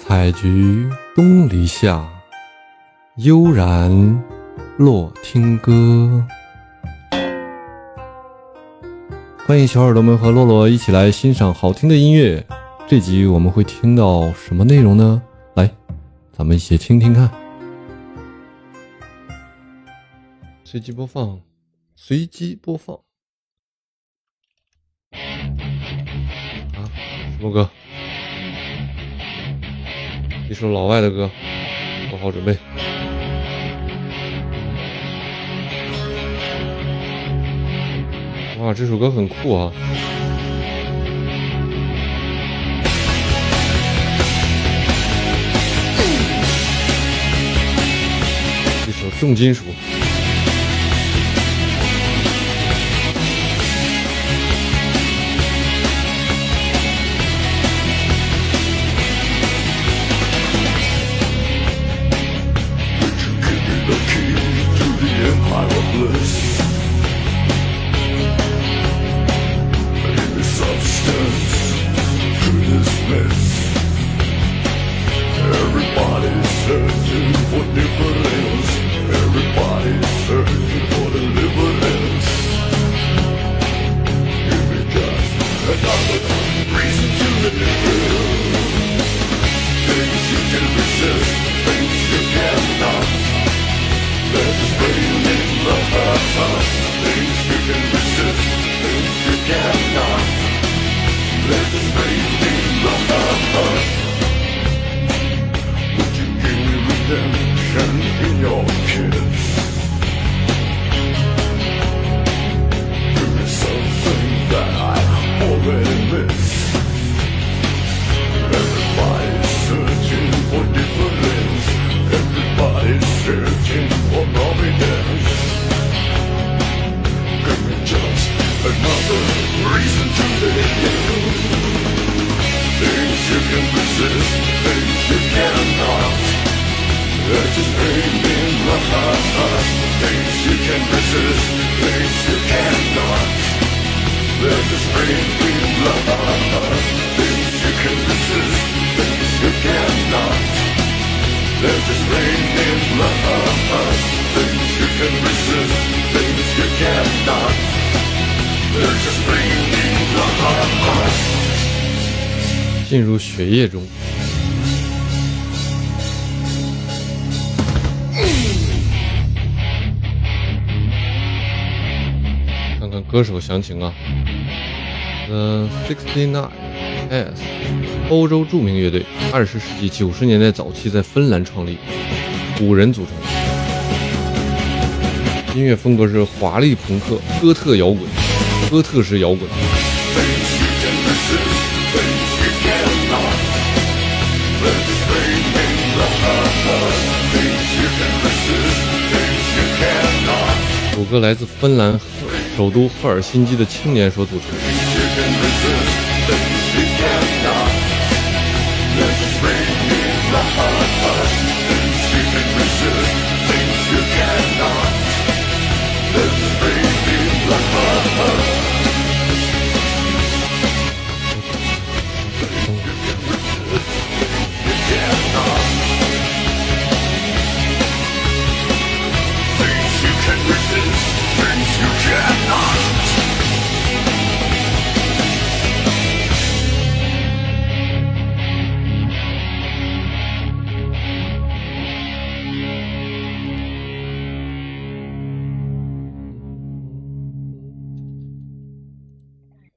采菊东篱下，悠然落听歌。欢迎小耳朵们和洛洛一起来欣赏好听的音乐。这集我们会听到什么内容呢？来，咱们一起听听看。随机播放，随机播放。啊，什么歌？一首老外的歌，做好准备。哇，这首歌很酷啊！一首重金属。Things you can resist, things you cannot. The. Would you give me redemption in your kiss? 进入血液中。看看歌手详情啊。嗯 Sixty Nine S，欧洲著名乐队，二十世纪九十年代早期在芬兰创立，五人组成。音乐风格是华丽朋克、哥特摇滚、哥特式摇滚。五个来自芬兰首都赫尔辛基的青年所组成。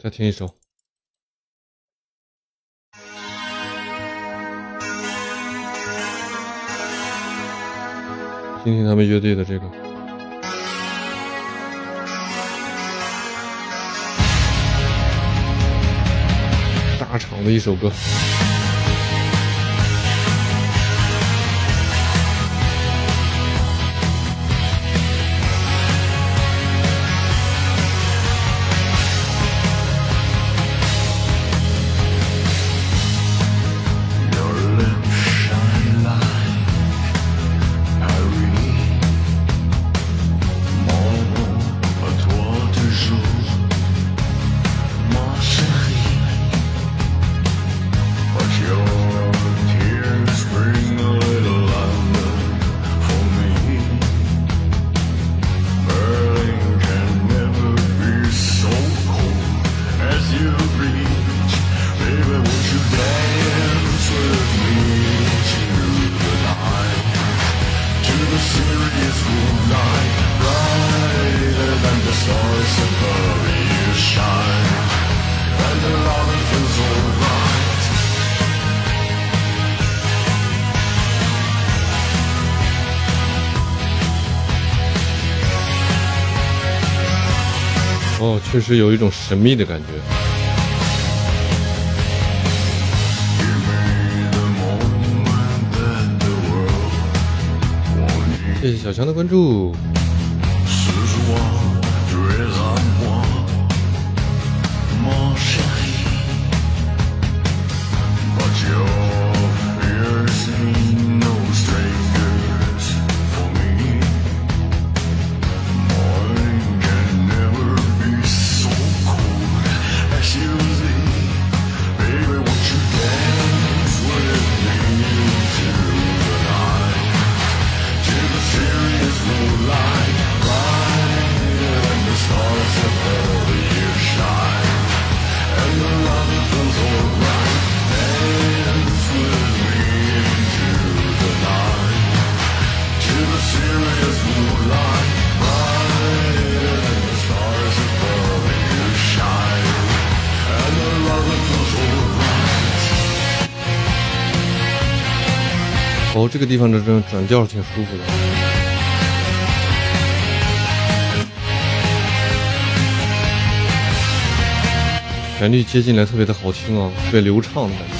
再听一首。听听他们乐队的这个。大厂的一首歌。哦，确实有一种神秘的感觉。谢谢小强的关注。哦，这个地方的这种转调挺舒服的。旋律接进来特别的好听啊，特别流畅的感觉。